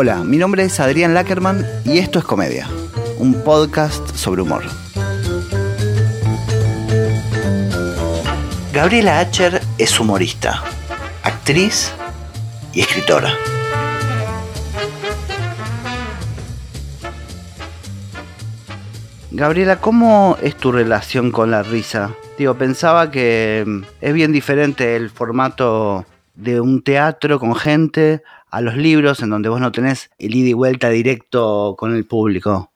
Hola, mi nombre es Adrián Lackerman y esto es Comedia, un podcast sobre humor. Gabriela Acher es humorista, actriz y escritora. Gabriela, ¿cómo es tu relación con la risa? Digo, pensaba que mm, es bien diferente el formato de un teatro con gente a los libros en donde vos no tenés el ida y vuelta directo con el público.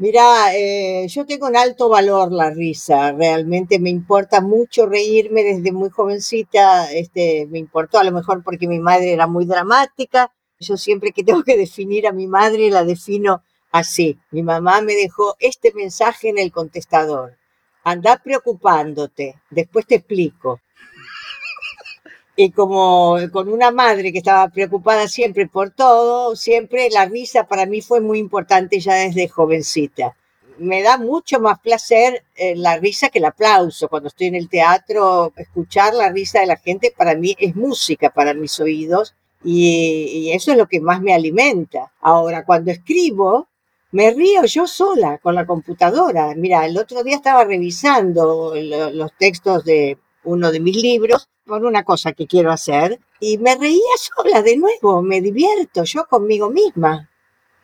Mira, eh, yo tengo un alto valor la risa, realmente me importa mucho reírme desde muy jovencita, este, me importó a lo mejor porque mi madre era muy dramática, yo siempre que tengo que definir a mi madre la defino así, mi mamá me dejó este mensaje en el contestador, anda preocupándote, después te explico. Y como con una madre que estaba preocupada siempre por todo, siempre la risa para mí fue muy importante ya desde jovencita. Me da mucho más placer eh, la risa que el aplauso. Cuando estoy en el teatro, escuchar la risa de la gente para mí es música para mis oídos y, y eso es lo que más me alimenta. Ahora, cuando escribo, me río yo sola con la computadora. Mira, el otro día estaba revisando los textos de uno de mis libros por una cosa que quiero hacer y me reía sola de nuevo, me divierto yo conmigo misma.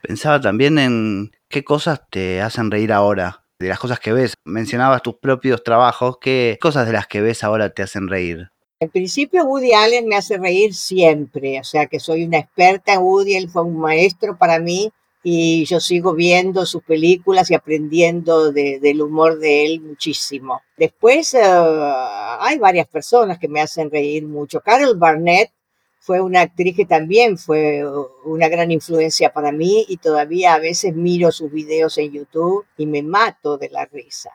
Pensaba también en qué cosas te hacen reír ahora, de las cosas que ves. Mencionabas tus propios trabajos, ¿qué cosas de las que ves ahora te hacen reír? En principio Woody Allen me hace reír siempre, o sea que soy una experta en Woody, él fue un maestro para mí y yo sigo viendo sus películas y aprendiendo del humor de él muchísimo. Después eh, hay varias personas que me hacen reír mucho. Carol Barnett fue una actriz que también fue una gran influencia para mí y todavía a veces miro sus videos en YouTube y me mato de la risa.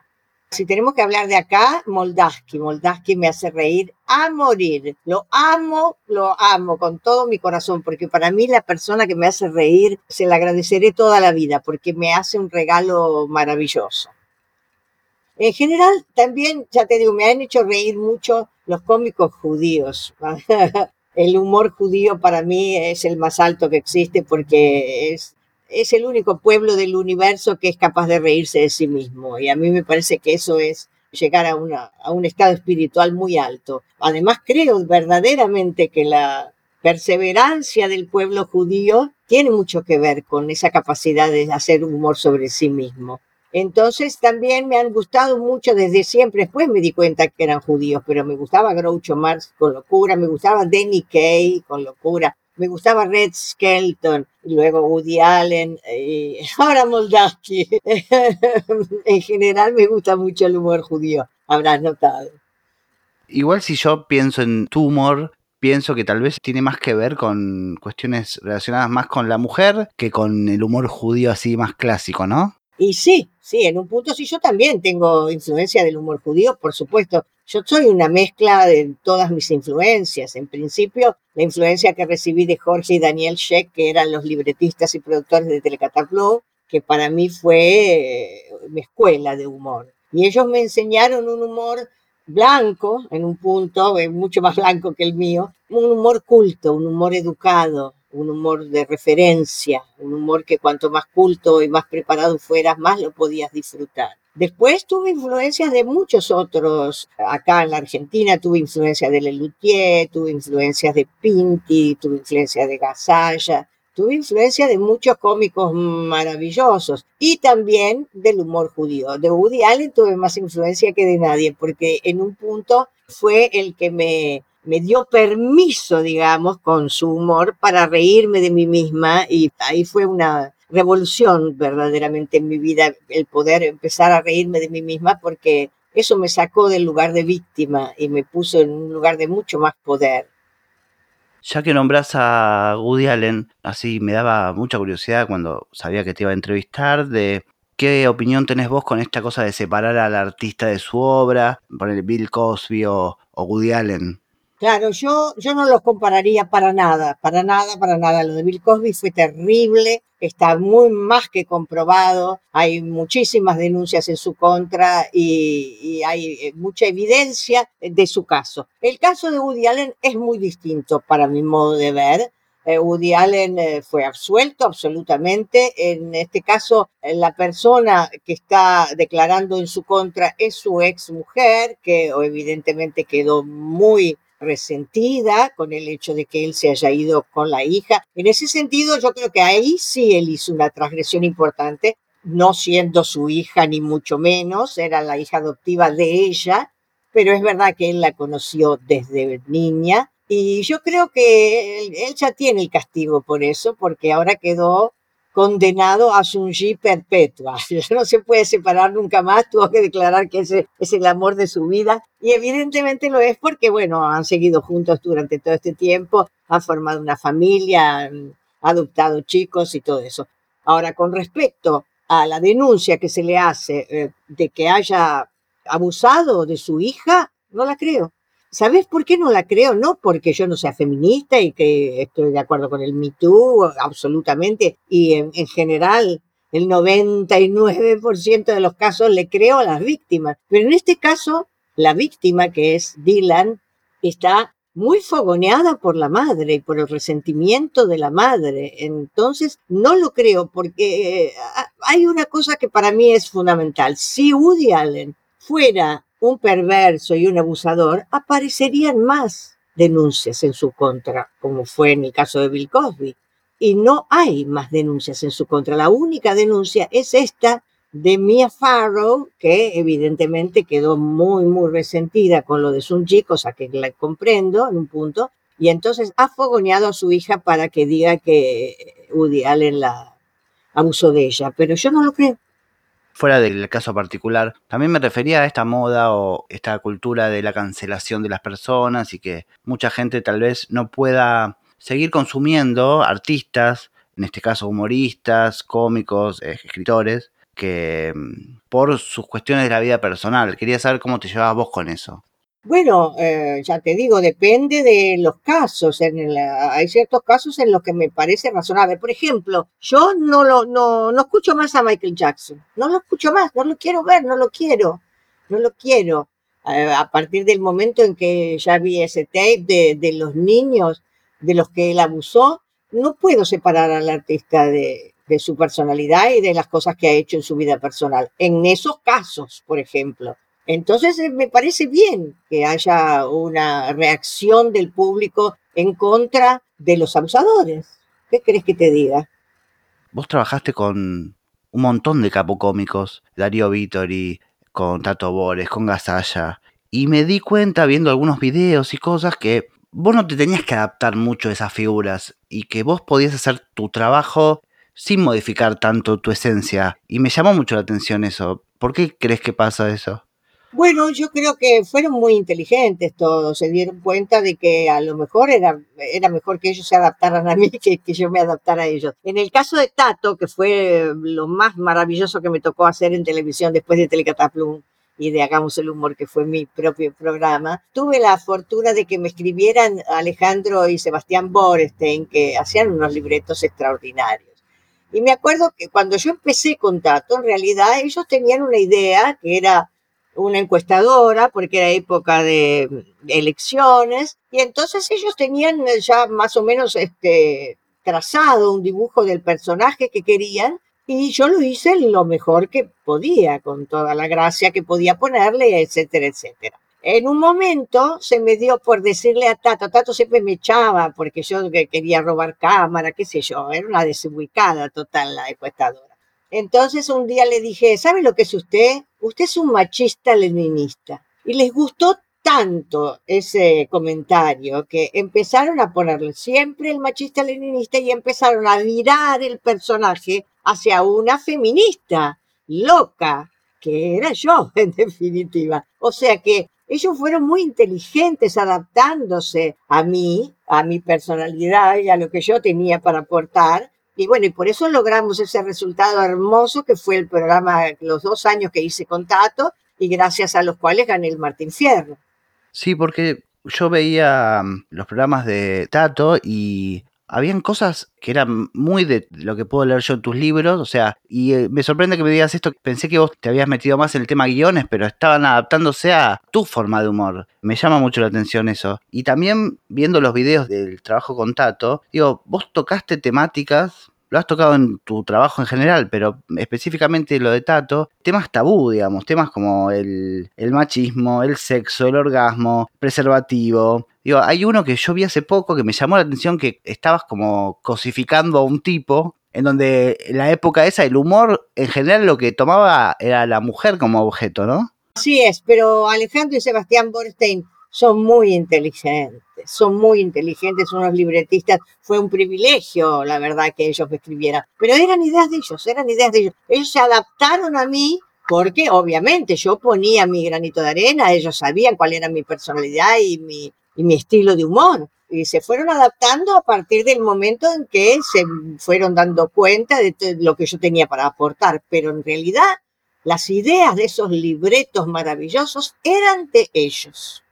Si tenemos que hablar de acá, Moldaski. Moldaski me hace reír a morir. Lo amo, lo amo con todo mi corazón, porque para mí la persona que me hace reír se la agradeceré toda la vida, porque me hace un regalo maravilloso. En general, también, ya te digo, me han hecho reír mucho los cómicos judíos. El humor judío para mí es el más alto que existe porque es es el único pueblo del universo que es capaz de reírse de sí mismo. Y a mí me parece que eso es llegar a, a un estado espiritual muy alto. Además, creo verdaderamente que la perseverancia del pueblo judío tiene mucho que ver con esa capacidad de hacer humor sobre sí mismo. Entonces también me han gustado mucho desde siempre. Después me di cuenta que eran judíos, pero me gustaba Groucho Marx con locura, me gustaba Danny Kaye con locura, me gustaba Red Skelton, y luego Woody Allen, y ahora Moldavsky. en general me gusta mucho el humor judío, habrás notado. Igual si yo pienso en tu humor, pienso que tal vez tiene más que ver con cuestiones relacionadas más con la mujer que con el humor judío así más clásico, ¿no? Y sí, sí, en un punto sí, yo también tengo influencia del humor judío, por supuesto. Yo soy una mezcla de todas mis influencias. En principio, la influencia que recibí de Jorge y Daniel Sheck, que eran los libretistas y productores de Telecataplo, que para mí fue eh, mi escuela de humor. Y ellos me enseñaron un humor blanco, en un punto, eh, mucho más blanco que el mío, un humor culto, un humor educado, un humor de referencia, un humor que cuanto más culto y más preparado fueras, más lo podías disfrutar. Después tuve influencias de muchos otros. Acá en la Argentina tuve influencia de Lelutier, tuve influencias de Pinti, tuve influencia de Gasalla, tuve influencia de muchos cómicos maravillosos y también del humor judío. De Woody Allen tuve más influencia que de nadie, porque en un punto fue el que me me dio permiso, digamos, con su humor para reírme de mí misma y ahí fue una revolución verdaderamente en mi vida el poder empezar a reírme de mí misma porque eso me sacó del lugar de víctima y me puso en un lugar de mucho más poder. Ya que nombras a Woody Allen, así me daba mucha curiosidad cuando sabía que te iba a entrevistar de qué opinión tenés vos con esta cosa de separar al artista de su obra, poner Bill Cosby o, o Woody Allen. Claro, yo, yo no los compararía para nada, para nada, para nada. Lo de Bill Cosby fue terrible, está muy más que comprobado, hay muchísimas denuncias en su contra y, hay eh, mucha evidencia de su caso. El caso de Woody Allen es muy distinto para mi modo de ver. eh, Woody Allen eh, fue absuelto absolutamente. En este caso, la persona que está declarando en su contra es su ex mujer, que evidentemente quedó muy resentida con el hecho de que él se haya ido con la hija. En ese sentido, yo creo que ahí sí él hizo una transgresión importante, no siendo su hija ni mucho menos, era la hija adoptiva de ella, pero es verdad que él la conoció desde niña y yo creo que él, ya tiene el castigo por eso, porque ahora quedó condenado a su perpetua. No se puede separar nunca más, tuvo que declarar que ese es el amor de su vida. Y evidentemente lo es porque, bueno, han seguido juntos durante todo este tiempo, han formado una familia, han adoptado chicos y todo eso. Ahora, con respecto a la denuncia que se le hace eh, de que haya abusado de su hija, no la creo. ¿Sabes por qué no la creo? No porque yo no sea feminista y que estoy de acuerdo con el Me Too, absolutamente, y en, en general el 99% de los casos le creo a las víctimas. Pero en este caso, la víctima, que es Dylan, está muy fogoneada por la madre y por el resentimiento de la madre. Entonces, no lo creo porque eh, hay una cosa que para mí es fundamental. Si Woody Allen fuera un perverso y un abusador, aparecerían más denuncias en su contra, como fue en el caso de Bill Cosby. Y no hay más denuncias en su contra. La única denuncia es esta de Mia Farrow, que evidentemente quedó muy, muy resentida con lo de Sunji, cosa que la comprendo en un punto, y entonces ha fogoneado a su hija para que diga que Woody Allen la abusó de ella, pero yo no lo creo fuera del caso particular, también me refería a esta moda o esta cultura de la cancelación de las personas y que mucha gente tal vez no pueda seguir consumiendo artistas, en este caso humoristas, cómicos, eh, escritores, que mm, por sus cuestiones de la vida personal. Quería saber cómo te llevabas vos con eso. Bueno, eh, ya te digo, depende de los casos. Hay ciertos casos en los que me parece razonable. Por ejemplo, yo no lo no, no escucho más a Michael Jackson. No lo escucho más, no lo quiero ver, no lo quiero, no lo quiero. Eh, a partir del momento en que ya vi ese tape de, los niños de los que él abusó, no puedo separar al artista de su personalidad y de las cosas que ha hecho en su vida personal. En esos casos, por ejemplo. Entonces eh, me parece bien que haya una reacción del público en contra de los abusadores. ¿Qué crees que te diga? Vos trabajaste con un montón de capocómicos, Darío Vittori, con Tato Bores, con Gasalla, y me di cuenta viendo algunos videos y cosas que vos no te tenías que adaptar mucho a esas figuras y que vos podías hacer tu trabajo sin modificar tanto tu esencia. Y me llamó mucho la atención eso. ¿Por qué crees que pasa eso? Bueno, yo creo que fueron muy inteligentes todos, se dieron cuenta de que a lo mejor era, era mejor que ellos se adaptaran a mí que que yo me adaptara a ellos. En el caso de Tato, que fue lo más maravilloso que me tocó hacer en televisión después de Telecataplum y de Hagamos el Humor, que fue mi propio programa, tuve la fortuna de que me escribieran Alejandro y Sebastián Borestein, que hacían unos libretos extraordinarios. Y me acuerdo que cuando yo empecé con Tato, en realidad ellos tenían una idea que era una encuestadora, porque era época de elecciones, y entonces ellos tenían ya más o menos este, trazado un dibujo del personaje que querían, y yo lo hice lo mejor que podía, con toda la gracia que podía ponerle, etcétera, etcétera. En un momento se me dio por decirle a Tato, Tato siempre me echaba porque yo quería robar cámara, qué sé yo, era una desubicada total la encuestadora. Entonces un día le dije, ¿sabe lo que es usted? Usted es un machista leninista. Y les gustó tanto ese comentario que empezaron a ponerle siempre el machista leninista y empezaron a virar el personaje hacia una feminista loca, que era yo en definitiva. O sea que ellos fueron muy inteligentes adaptándose a mí, a mi personalidad y a lo que yo tenía para aportar y bueno, y por eso logramos ese resultado hermoso que fue el programa, los dos años que hice con Tato y gracias a los cuales gané el Martín Fierro. Sí, porque yo veía mm, los programas de Tato y habían cosas que eran muy de lo que puedo leer yo en tus libros, o sea, y eh, me sorprende que me digas esto, pensé que vos te habías metido más en el tema guiones, pero estaban adaptándose a tu forma de humor. Me llama mucho la atención eso. Y también viendo los videos del trabajo con Tato, digo, vos tocaste temáticas lo has tocado en tu trabajo en general, pero específicamente lo de Tato, temas tabú, digamos, temas como el, el machismo, el sexo, el orgasmo, preservativo, Hay uno que yo vi hace poco que me llamó la atención que estabas como cosificando a un tipo, en donde en la época esa el humor en general lo que tomaba era la mujer como objeto, ¿no? Así es, pero Alejandro y Sebastián Borstein son muy inteligentes, son muy inteligentes, unos libretistas. Fue un privilegio, la verdad, que ellos me escribieran. Pero eran ideas de ellos, eran ideas de ellos. Ellos se adaptaron a mí porque obviamente yo ponía mi granito de arena, ellos sabían cuál era mi personalidad y mi, y mi estilo de humor. Y se fueron adaptando a partir del momento en que se fueron dando cuenta de lo que yo tenía para aportar. Pero en realidad las ideas de esos libretos maravillosos eran de ellos.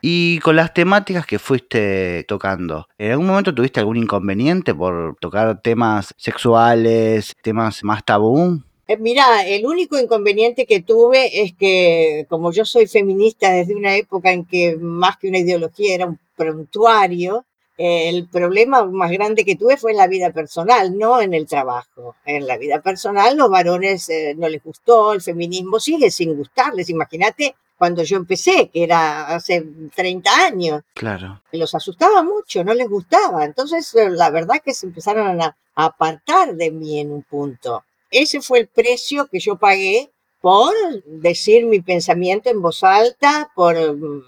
Y con las temáticas que fuiste tocando, ¿en algún momento tuviste algún inconveniente por tocar temas sexuales, temas más tabú? Eh, mira, el único inconveniente que tuve es que como yo soy feminista desde una época en que más que una ideología era un prontuario, eh, el problema más grande que tuve fue en la vida personal, no en el trabajo. En la vida personal los varones eh, no les gustó, el feminismo sigue sin gustarles. Imagínate cuando yo empecé, que era hace 30 años. Claro. Los asustaba mucho, no les gustaba. Entonces, la verdad que se empezaron a apartar de mí en un punto. Ese fue el precio que yo pagué por decir mi pensamiento en voz alta, por mm,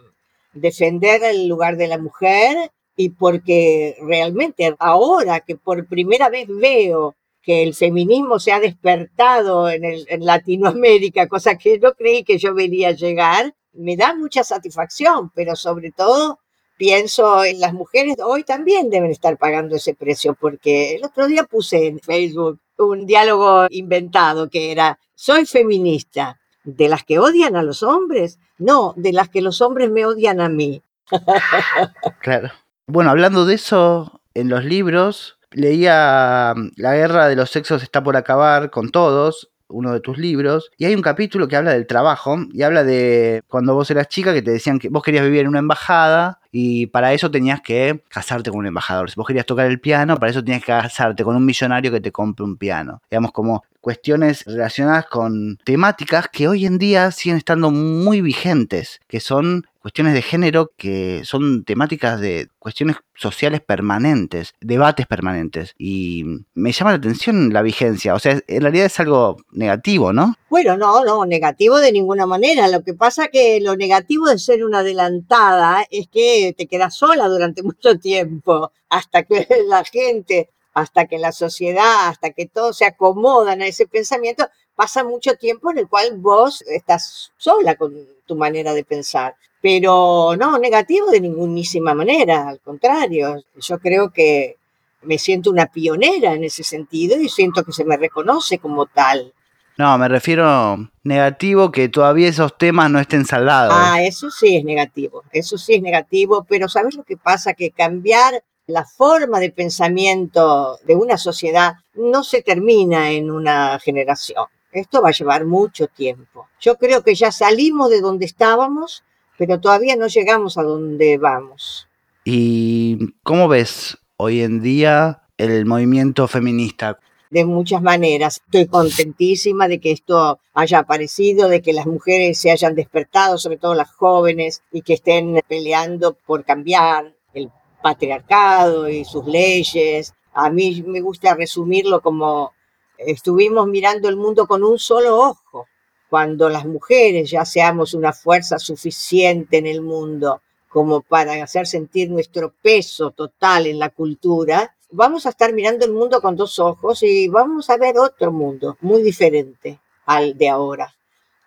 defender el lugar de la mujer y porque realmente ahora que por primera vez veo que el feminismo se ha despertado en, Latinoamérica, cosa que no creí que yo vería llegar, me da mucha satisfacción, pero sobre todo pienso en las mujeres, hoy también deben estar pagando ese precio, porque el otro día puse en Facebook un diálogo inventado que era, soy feminista, ¿de las que odian a los hombres? No, de las que los hombres me odian a mí. claro. Bueno, hablando de eso, en los libros leía La guerra de los sexos está por acabar con todos, uno de tus libros, y hay un capítulo que habla del trabajo y habla de cuando vos eras chica que te decían que vos querías vivir en una embajada y para eso tenías que casarte con un embajador. Si vos querías tocar el piano, para eso tenías que casarte con un millonario que te compre un piano. Digamos, como cuestiones relacionadas con temáticas que hoy en día siguen estando muy vigentes, que son cuestiones de género que son temáticas de cuestiones sociales permanentes, debates permanentes. Y me llama la atención la vigencia. O sea, en realidad es algo negativo, ¿no? Bueno, no, no, negativo de ninguna manera. Lo que pasa que lo negativo de ser una adelantada es que te quedas sola durante mucho tiempo, hasta que la gente, hasta que la sociedad, hasta que todos se acomodan a ese pensamiento, pasa mucho tiempo en el cual vos estás sola con tu manera de pensar. Pero no, negativo de ningunísima manera, al contrario, yo creo que me siento una pionera en ese sentido y siento que se me reconoce como tal. No, me refiero negativo que todavía esos temas no estén saldados. Ah, eso sí es negativo, eso sí es negativo, pero ¿sabes lo que pasa? Que cambiar la forma de pensamiento de una sociedad no se termina en una generación. Esto va a llevar mucho tiempo. Yo creo que ya salimos de donde estábamos pero todavía no llegamos a donde vamos. ¿Y cómo ves hoy en día el movimiento feminista? De muchas maneras. Estoy contentísima de que esto haya aparecido, de que las mujeres se hayan despertado, sobre todo las jóvenes, y que estén peleando por cambiar el patriarcado y sus leyes. A mí me gusta resumirlo como estuvimos mirando el mundo con un solo ojo cuando las mujeres ya seamos una fuerza suficiente en el mundo como para hacer sentir nuestro peso total en la cultura, vamos a estar mirando el mundo con dos ojos y vamos a ver otro mundo muy diferente al de ahora.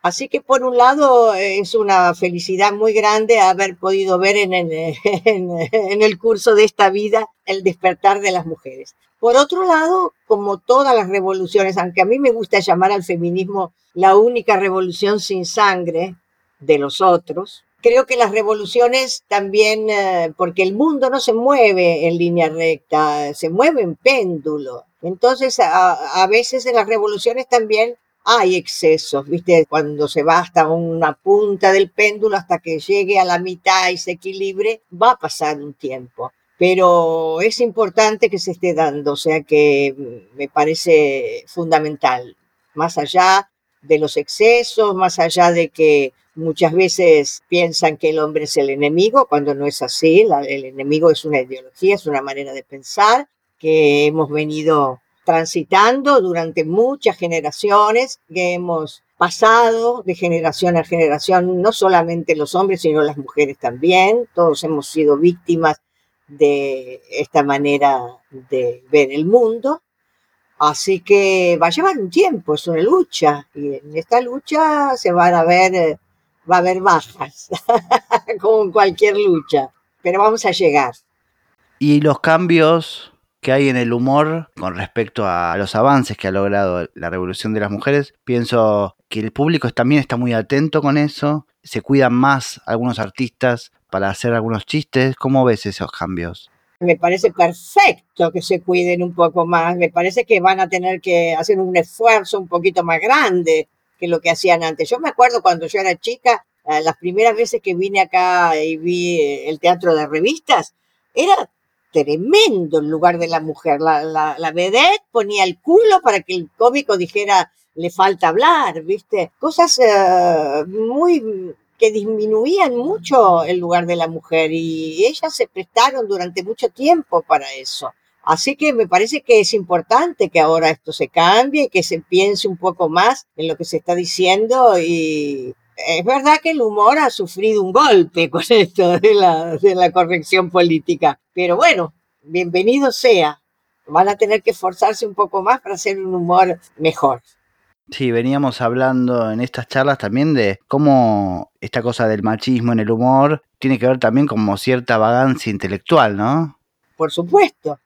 Así que por un lado es una felicidad muy grande haber podido ver en el, en, el, curso de esta vida el despertar de las mujeres. Por otro lado, como todas las revoluciones, aunque a mí me gusta llamar al feminismo la única revolución sin sangre de los otros, creo que las revoluciones también, eh, porque el mundo no se mueve en línea recta, se mueve en péndulo. Entonces, a, a veces en las revoluciones también hay excesos, ¿viste? Cuando se va hasta una punta del péndulo hasta que llegue a la mitad y se equilibre, va a pasar un tiempo. Pero es importante que se esté dando, o sea que me parece fundamental, más allá de los excesos, más allá de que muchas veces piensan que el hombre es el enemigo, cuando no es así, el enemigo es una ideología, es una manera de pensar que hemos venido transitando durante muchas generaciones, que hemos pasado de generación a generación, no solamente los hombres, sino las mujeres también, todos hemos sido víctimas de esta manera de ver el mundo. Así que va a llevar un tiempo, es una lucha, y en esta lucha se van a ver, va a haber bajas, como en cualquier lucha, pero vamos a llegar. Y los cambios que hay en el humor con respecto a los avances que ha logrado la revolución de las mujeres. Pienso que el público también está muy atento con eso, se cuidan más algunos artistas para hacer algunos chistes. ¿Cómo ves esos cambios? Me parece perfecto que se cuiden un poco más, me parece que van a tener que hacer un esfuerzo un poquito más grande que lo que hacían antes. Yo me acuerdo cuando yo era chica, eh, las primeras veces que vine acá y vi el teatro de revistas, era tremendo el lugar de la mujer. La, la, vedette ponía el culo para que el cómico dijera le falta hablar, ¿viste? Cosas eh, muy que disminuían mucho el lugar de la mujer y ellas se prestaron durante mucho tiempo para eso. Así que me parece que es importante que ahora esto se cambie, que se piense un poco más en lo que se está diciendo y, es verdad que el humor ha sufrido un golpe con esto de la, de la corrección política, pero bueno, bienvenido sea. Van a tener que esforzarse un poco más para hacer un humor mejor. Sí, veníamos hablando en estas charlas también de cómo esta cosa del machismo en el humor tiene que ver también con cierta vagancia intelectual, ¿no? Por supuesto.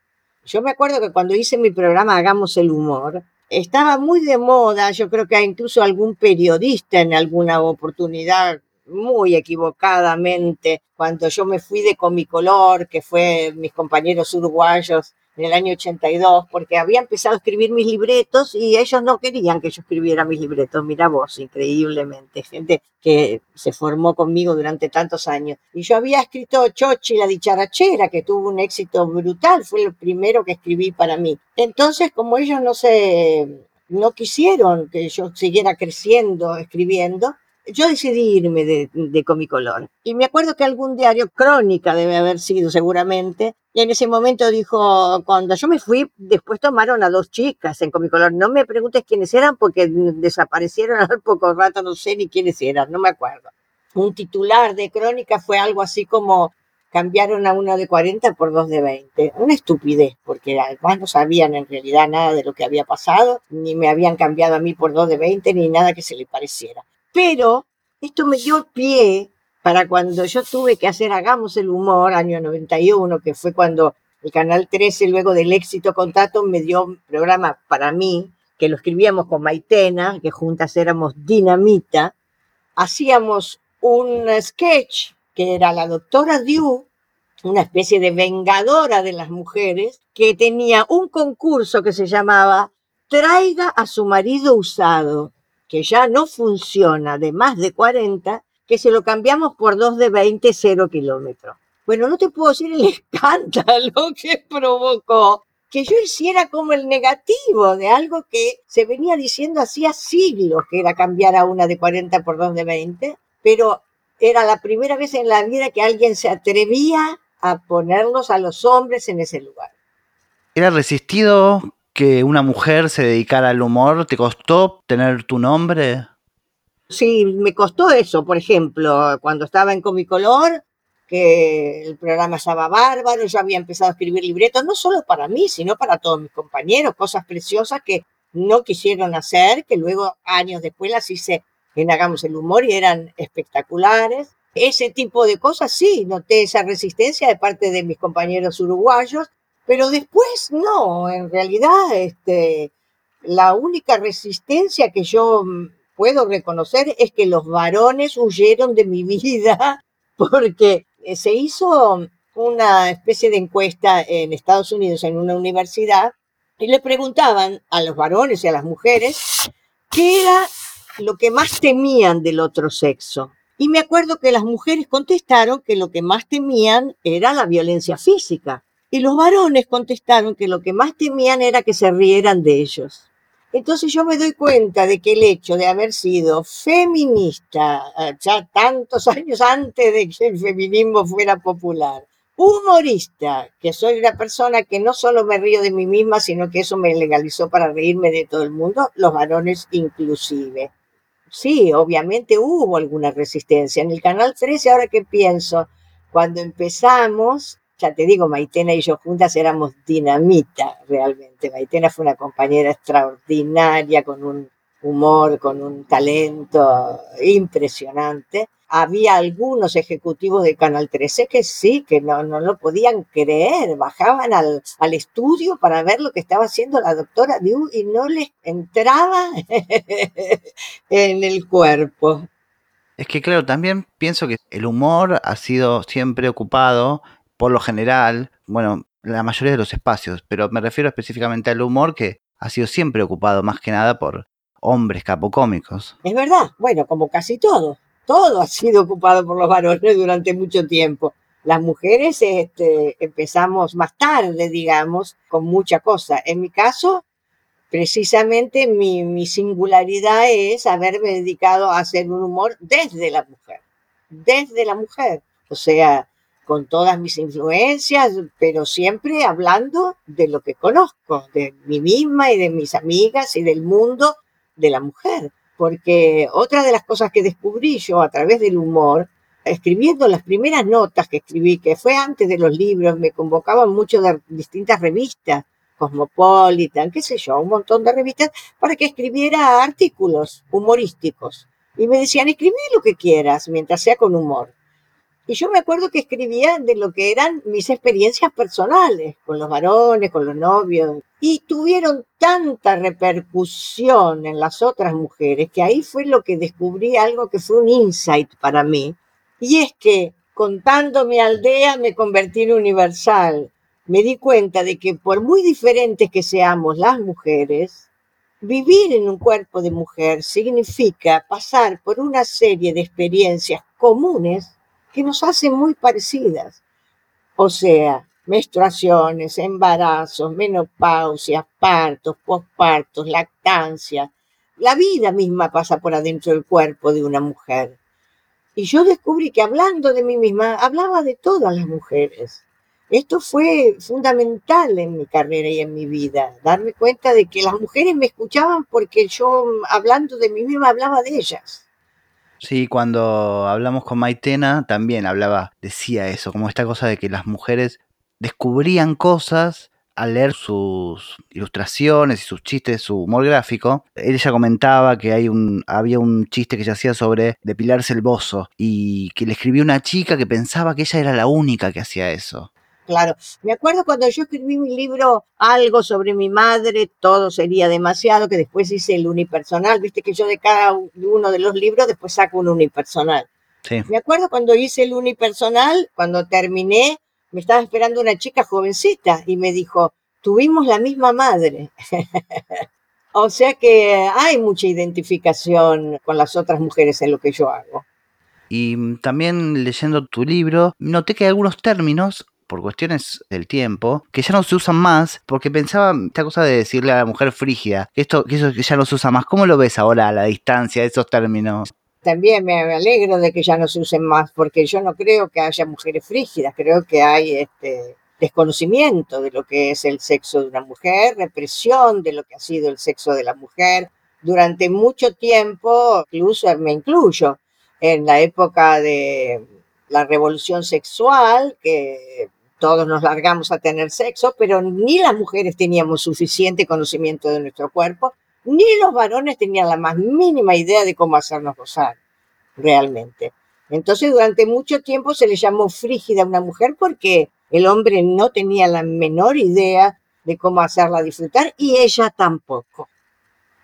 Yo me acuerdo que cuando hice mi programa Hagamos el Humor, estaba muy de moda, yo creo que incluso algún periodista en alguna oportunidad muy equivocadamente, cuando yo me fui de Comicolor, que fue mis compañeros uruguayos en el año 82, porque había empezado a escribir mis libretos y ellos no querían que yo escribiera mis libretos. Mira vos, increíblemente, gente que se formó conmigo durante tantos años. Y yo había escrito Chochi, la dicharachera, que tuvo un éxito brutal, fue el primero que escribí para mí. Entonces, como ellos no se no quisieron que yo siguiera creciendo escribiendo, yo decidí irme de, de Comicolor. Y me acuerdo que algún diario, Crónica debe haber sido seguramente, y en ese momento dijo, cuando yo me fui, después tomaron a dos chicas en Comicolor. No me preguntes quiénes eran porque desaparecieron al poco rato, no sé ni quiénes eran, no me acuerdo. Un titular de Crónica fue algo así como cambiaron a una de 40 por dos de 20. Una estupidez, porque además no sabían en realidad nada de lo que había pasado, ni me habían cambiado a mí por dos de 20, ni nada que se le pareciera. Pero esto me dio pie para cuando yo tuve que hacer Hagamos el Humor, año 91, que fue cuando el Canal 13, luego del éxito con Tato, me dio un programa para mí, que lo escribíamos con Maitena, que juntas éramos Dinamita, hacíamos un sketch que era la doctora Diu, una especie de vengadora de las mujeres, que tenía un concurso que se llamaba Traiga a su marido usado que ya no funciona de más de 40, que se lo cambiamos por dos de 20, cero kilómetros. Bueno, no te puedo decir el escándalo que provocó que yo hiciera como el negativo de algo que se venía diciendo hacía siglos que era cambiar a una de 40 por dos de 20, pero era la primera vez en la vida que alguien se atrevía a ponerlos a los hombres en ese lugar. ¿Era resistido que una mujer se dedicara al humor? ¿Te costó tener tu nombre? Sí, me costó eso, por ejemplo, cuando estaba en Comicolor, que el programa estaba bárbaro, yo había empezado a escribir libretos, no solo para mí, sino para todos mis compañeros, cosas preciosas que no quisieron hacer, que luego años después las hice en Hagamos el Humor y eran espectaculares. Ese tipo de cosas sí, noté esa resistencia de parte de mis compañeros uruguayos pero después no, en realidad este, la única resistencia que yo mm, puedo reconocer es que los varones huyeron de mi vida porque eh, se hizo una especie de encuesta en Estados Unidos en una universidad y le preguntaban a los varones y a las mujeres qué era lo que más temían del otro sexo. Y me acuerdo que las mujeres contestaron que lo que más temían era la violencia física. Y los varones contestaron que lo que más temían era que se rieran de ellos. Entonces yo me doy cuenta de que el hecho de haber sido feminista eh, ya tantos años antes de que el feminismo fuera popular, humorista, que soy una persona que no solo me río de mí misma, sino que eso me legalizó para reírme de todo el mundo, los varones inclusive. Sí, obviamente hubo alguna resistencia. En el Canal 13, ahora que pienso, cuando empezamos, ya te digo, Maitena y yo juntas éramos dinamita realmente. Maitena fue una compañera extraordinaria, con un humor, con un talento impresionante. Había algunos ejecutivos de Canal 13 que sí, que no, no lo podían creer, bajaban al, al estudio para ver lo que estaba haciendo la doctora Diu y no les entraba en el cuerpo. Es que claro, también pienso que el humor ha sido siempre ocupado por lo general, bueno, la mayoría de los espacios, pero me refiero específicamente al humor que ha sido siempre ocupado más que nada por hombres capocómicos. Es verdad, bueno, como casi todo, todo ha sido ocupado por los varones durante mucho tiempo. Las mujeres este, empezamos más tarde, digamos, con mucha cosa. En mi caso, precisamente mi, mi singularidad es haberme dedicado a hacer un humor desde la mujer, desde la mujer. O sea, con todas mis influencias, pero siempre hablando de lo que conozco, de mí misma y de mis amigas y del mundo de la mujer. Porque otra de las cosas que descubrí yo a través del humor, escribiendo las primeras notas que escribí, que fue antes de los libros, me convocaban mucho de distintas revistas, Cosmopolitan, qué sé yo, un montón de revistas, para que escribiera artículos humorísticos. Y me decían, escribí lo que quieras, mientras sea con humor. Y yo me acuerdo que escribía de lo que eran mis experiencias personales con los varones, con los novios. Y tuvieron tanta repercusión en las otras mujeres que ahí fue lo que descubrí algo que fue un insight para mí. Y es que contando mi aldea me convertí en universal. Me di cuenta de que por muy diferentes que seamos las mujeres, vivir en un cuerpo de mujer significa pasar por una serie de experiencias comunes que nos hacen muy parecidas. O sea, menstruaciones, embarazos, menopausias, partos, pospartos, lactancia. La vida misma pasa por adentro del cuerpo de una mujer. Y yo descubrí que hablando de mí misma, hablaba de todas las mujeres. Esto fue fundamental en mi carrera y en mi vida, darme cuenta de que las mujeres me escuchaban porque yo, hablando de mí misma, hablaba de ellas. Sí, cuando hablamos con Maitena también hablaba, decía eso, como esta cosa de que las mujeres descubrían cosas al leer sus ilustraciones y sus chistes, su humor gráfico, ella comentaba que hay un, había un chiste que ella hacía sobre depilarse el bozo y que le escribió una chica que pensaba que ella era la única que hacía eso. Claro, me acuerdo cuando yo escribí mi libro Algo sobre mi madre, todo sería demasiado, que después hice el unipersonal, viste que yo de cada uno de los libros después saco un unipersonal. Sí. Me acuerdo cuando hice el unipersonal, cuando terminé, me estaba esperando una chica jovencita y me dijo, tuvimos la misma madre. o sea que hay mucha identificación con las otras mujeres en lo que yo hago. Y también leyendo tu libro, noté que algunos términos por cuestiones del tiempo, que ya no se usan más, porque pensaba esta cosa de decirle a la mujer frígida, esto que eso ya no se usa más. ¿Cómo lo ves ahora a la distancia de esos términos? También me alegro de que ya no se usen más, porque yo no creo que haya mujeres frígidas, creo que hay este desconocimiento de lo que es el sexo de una mujer, represión de lo que ha sido el sexo de la mujer. Durante mucho tiempo, incluso me incluyo, en la época de la revolución sexual, que todos nos largamos a tener sexo, pero ni las mujeres teníamos suficiente conocimiento de nuestro cuerpo, ni los varones tenían la más mínima idea de cómo hacernos gozar, realmente. Entonces, durante mucho tiempo se le llamó frígida a una mujer porque el hombre no tenía la menor idea de cómo hacerla disfrutar y ella tampoco.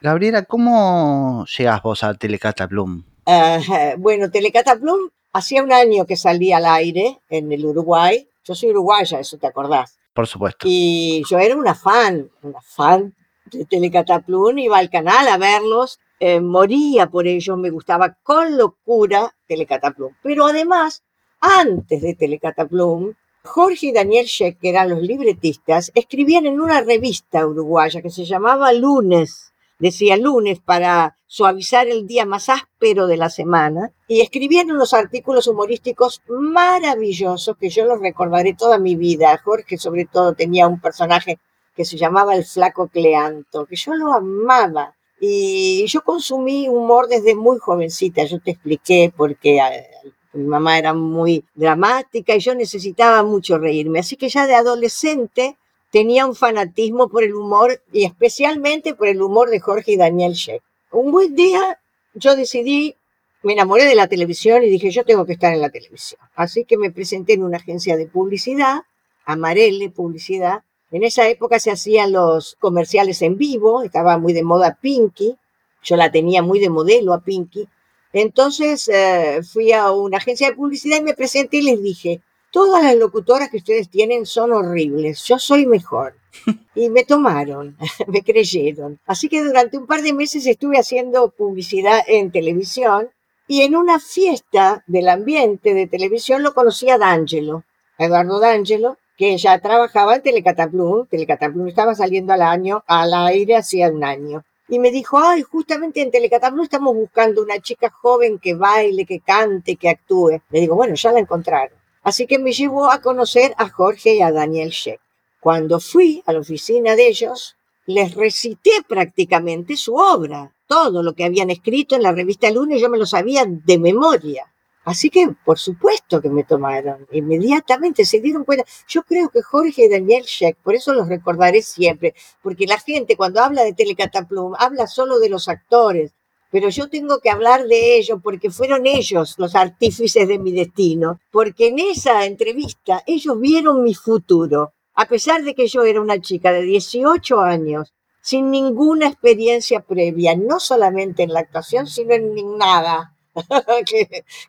Gabriela, ¿cómo llegas vos a Telecata Plum? Uh, bueno, Telecata Plum Hacía un año que salí al aire en el Uruguay. Yo soy uruguaya, eso te acordás. Por supuesto. Y yo era una fan, una fan de Telecataplum, iba al canal a verlos, eh, moría por ellos, me gustaba con locura Telecataplum. Pero además, antes de Telecataplum, Jorge y Daniel Sheck, que eran los libretistas, escribían en una revista uruguaya que se llamaba Lunes, decía lunes para suavizar el día más áspero de la semana, y escribían unos artículos humorísticos maravillosos que yo los recordaré toda mi vida. Jorge sobre todo tenía un personaje que se llamaba el flaco Cleanto, que yo lo amaba. Y yo consumí humor desde muy jovencita, yo te expliqué porque eh, mi mamá era muy dramática y yo necesitaba mucho reírme. Así que ya de adolescente tenía un fanatismo por el humor y especialmente por el humor de Jorge y Daniel Sheck. Un buen día yo decidí, me enamoré de la televisión y dije, yo tengo que estar en la televisión. Así que me presenté en una agencia de publicidad, Amarelle Publicidad. En esa época se hacían los comerciales en vivo, estaba muy de moda Pinky, yo la tenía muy de modelo a Pinky. Entonces eh, fui a una agencia de publicidad y me presenté y les dije, todas las locutoras que ustedes tienen son horribles, yo soy mejor. Y me tomaron, me creyeron. Así que durante un par de meses estuve haciendo publicidad en televisión y en una fiesta del ambiente de televisión lo conocí a D'Angelo, Eduardo D'Angelo, que ya trabajaba en Telecataplum. Telecataplum estaba saliendo al año, al aire hacía un año y me dijo, ay, justamente en Telecatablo estamos buscando una chica joven que baile, que cante, que actúe. Le digo, bueno, ya la encontraron. Así que me llevó a conocer a Jorge y a Daniel Sheck. Cuando fui a la oficina de ellos, les recité prácticamente su obra. Todo lo que habían escrito en la revista Lunes yo me lo sabía de memoria. Así que, por supuesto que me tomaron. Inmediatamente se dieron cuenta. Yo creo que Jorge y Daniel Sheck, por eso los recordaré siempre, porque la gente cuando habla de Telecataplum habla solo de los actores, pero yo tengo que hablar de ellos porque fueron ellos los artífices de mi destino, porque en esa entrevista ellos vieron mi futuro. A pesar de que yo era una chica de 18 años, sin ninguna experiencia previa, no solamente en la actuación, sino en nada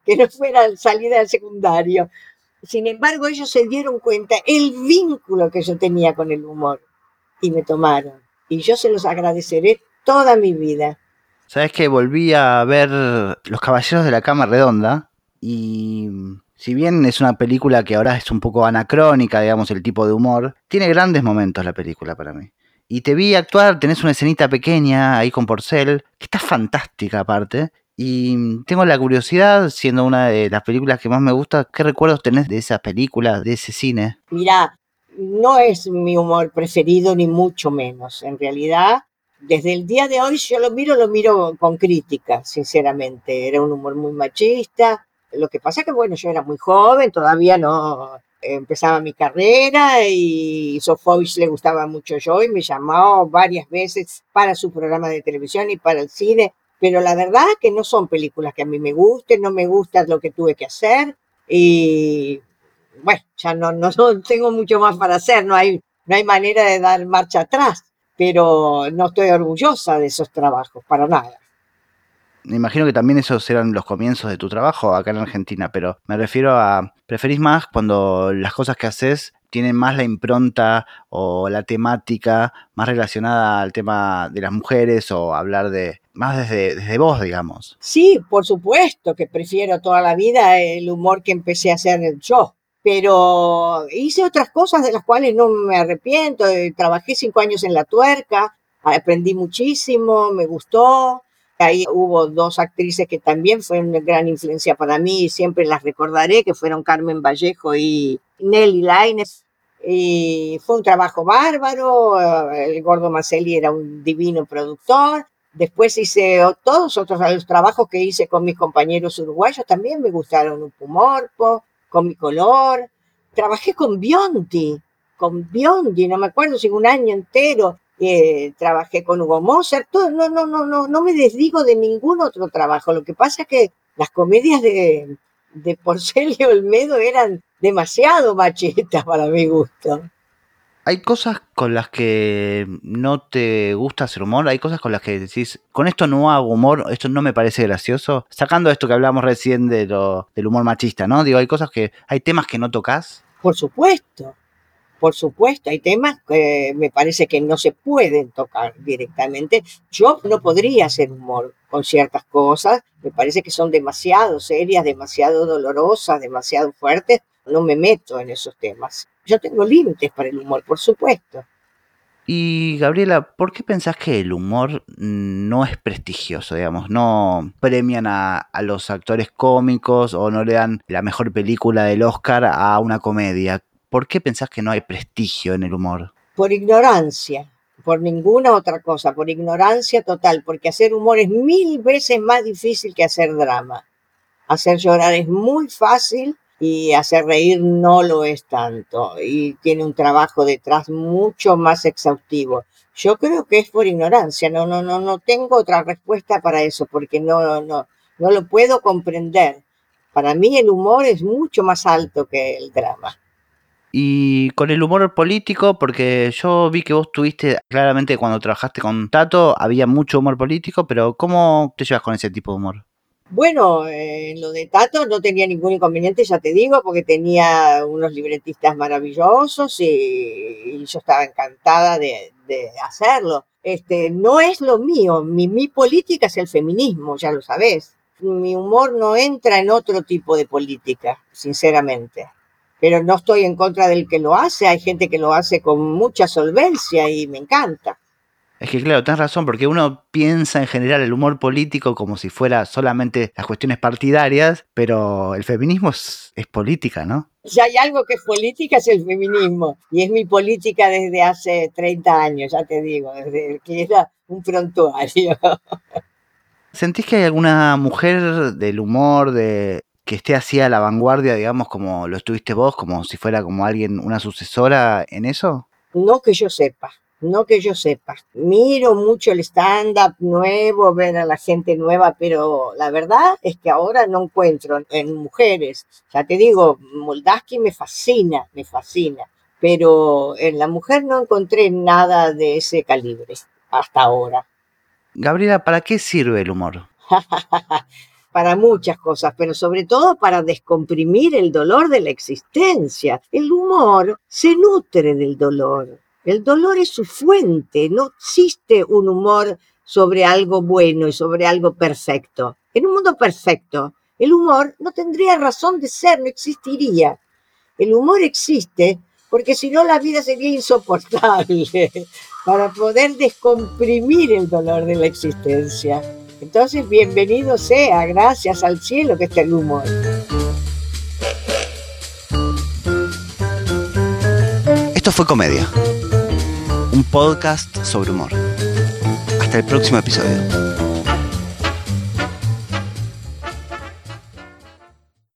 que, no fuera salida del secundario. Sin embargo, ellos se dieron cuenta el vínculo que yo tenía con el humor y me tomaron. Y yo se los agradeceré toda mi vida. Sabes que volví a ver Los Caballeros de la Cama Redonda y si bien es una película que ahora es un poco anacrónica, digamos, el tipo de humor, tiene grandes momentos la película para mí. Y te vi actuar, tenés una escenita pequeña ahí con Porcel, que está fantástica aparte, y tengo la curiosidad, siendo una de las películas que más me gusta, ¿qué recuerdos tenés de esa película, de ese cine? Mira, no es mi humor preferido ni mucho menos. En realidad, desde el día de hoy yo lo miro, lo miro con crítica, sinceramente. Era un humor muy machista. Lo que pasa que, bueno, yo era muy joven, todavía no empezaba mi carrera y Sofovich le gustaba mucho yo y me llamó varias veces para su programa de televisión y para el cine pero la verdad que no son películas que a mí me gusten, no me gusta lo que tuve que hacer y bueno, ya no, no, tengo mucho más para hacer, no hay, no hay manera de dar marcha atrás, pero no estoy orgullosa de esos trabajos, para nada. Me imagino que también esos eran los comienzos de tu trabajo acá en Argentina, pero me refiero a, ¿preferís más cuando las cosas que haces tienen más la impronta o la temática más relacionada al tema de las mujeres o hablar de más desde, desde vos, digamos. Sí, por supuesto que prefiero toda la vida el humor que empecé a hacer yo, pero hice otras cosas de las cuales no me arrepiento. Eh, trabajé cinco años en La Tuerca, aprendí muchísimo, me gustó. Ahí hubo dos actrices que también fueron una gran influencia para mí y siempre las recordaré, que fueron Carmen Vallejo y Nelly Laines. Y fue un trabajo bárbaro, el Gordo Macelli era un divino productor. Después hice todos otros los trabajos que hice con mis compañeros uruguayos, también me gustaron un Pumorpo, con mi color. Trabajé con Bionti, con Bionti, no me acuerdo si un año entero. Eh, trabajé con Hugo Mozart, no, no, no, no, no me desdigo de ningún otro trabajo. Lo que pasa es que las comedias de, de Porcelio Olmedo eran demasiado machetas para mi gusto. ¿Hay cosas con las que no te gusta hacer humor? ¿Hay cosas con las que decís, con esto no hago humor, esto no me parece gracioso? Sacando esto que hablamos recién de lo, del humor machista, ¿no? Digo, hay cosas que, hay temas que no tocas. Por supuesto, por supuesto, hay temas que me parece que no se pueden tocar directamente. Yo no podría hacer humor con ciertas cosas, me parece que son demasiado serias, demasiado dolorosas, demasiado fuertes, no me meto en esos temas. Yo tengo límites para el humor, por supuesto. Y Gabriela, ¿por qué pensás que el humor no es prestigioso, digamos? No premian a, a, los actores cómicos o no le dan la mejor película del Oscar a una comedia. ¿Por qué pensás que no hay prestigio en el humor? Por ignorancia, por ninguna otra cosa, por ignorancia total, porque hacer humor es mil veces más difícil que hacer drama. Hacer llorar es muy fácil y hacer reír no lo es tanto y tiene un trabajo detrás mucho más exhaustivo. Yo creo que es por ignorancia, no, no, no, no tengo otra respuesta para eso porque no, no, no lo puedo comprender. Para mí el humor es mucho más alto que el drama. Y con el humor político, porque yo vi que vos tuviste, claramente cuando trabajaste con Tato, había mucho humor político, pero ¿cómo te llevas con ese tipo de humor? Bueno, en lo de Tato no tenía ningún inconveniente, ya te digo, porque tenía unos libretistas maravillosos y, yo estaba encantada de, hacerlo. Este, no es lo mío, mi, mi política es el feminismo, ya lo sabes. Mi humor no entra en otro tipo de política, sinceramente. Pero no estoy en contra del que lo hace, hay gente que lo hace con mucha solvencia y me encanta. Es que claro, tienes razón, porque uno piensa en general el humor político como si fuera solamente las cuestiones partidarias, pero el feminismo es, política, ¿no? Si hay algo que es política es el feminismo, y es mi política desde hace 30 años, ya te digo, desde que era un prontuario. ¿Sentís que hay alguna mujer del humor, de que esté así a la vanguardia, digamos, como lo estuviste vos, como si fuera como alguien, una sucesora en eso? No que yo sepa no que yo sepa. Miro mucho el stand-up nuevo, ver a la gente nueva, pero la verdad es que ahora no encuentro en mujeres. Ya te digo, Moldaski me fascina, me fascina, pero en la mujer no encontré nada de ese calibre hasta ahora. Gabriela, ¿para qué sirve el humor? para muchas cosas, pero sobre todo para descomprimir el dolor de la existencia. El humor se nutre del dolor. El dolor es su fuente, no existe un humor sobre algo bueno y sobre algo perfecto. En un mundo perfecto, el humor no tendría razón de ser, no existiría. El humor existe porque si no la vida sería insoportable para poder descomprimir el dolor de la existencia. Entonces, bienvenido sea, gracias al cielo que está el humor. Esto fue comedia un podcast sobre humor. Hasta el próximo episodio.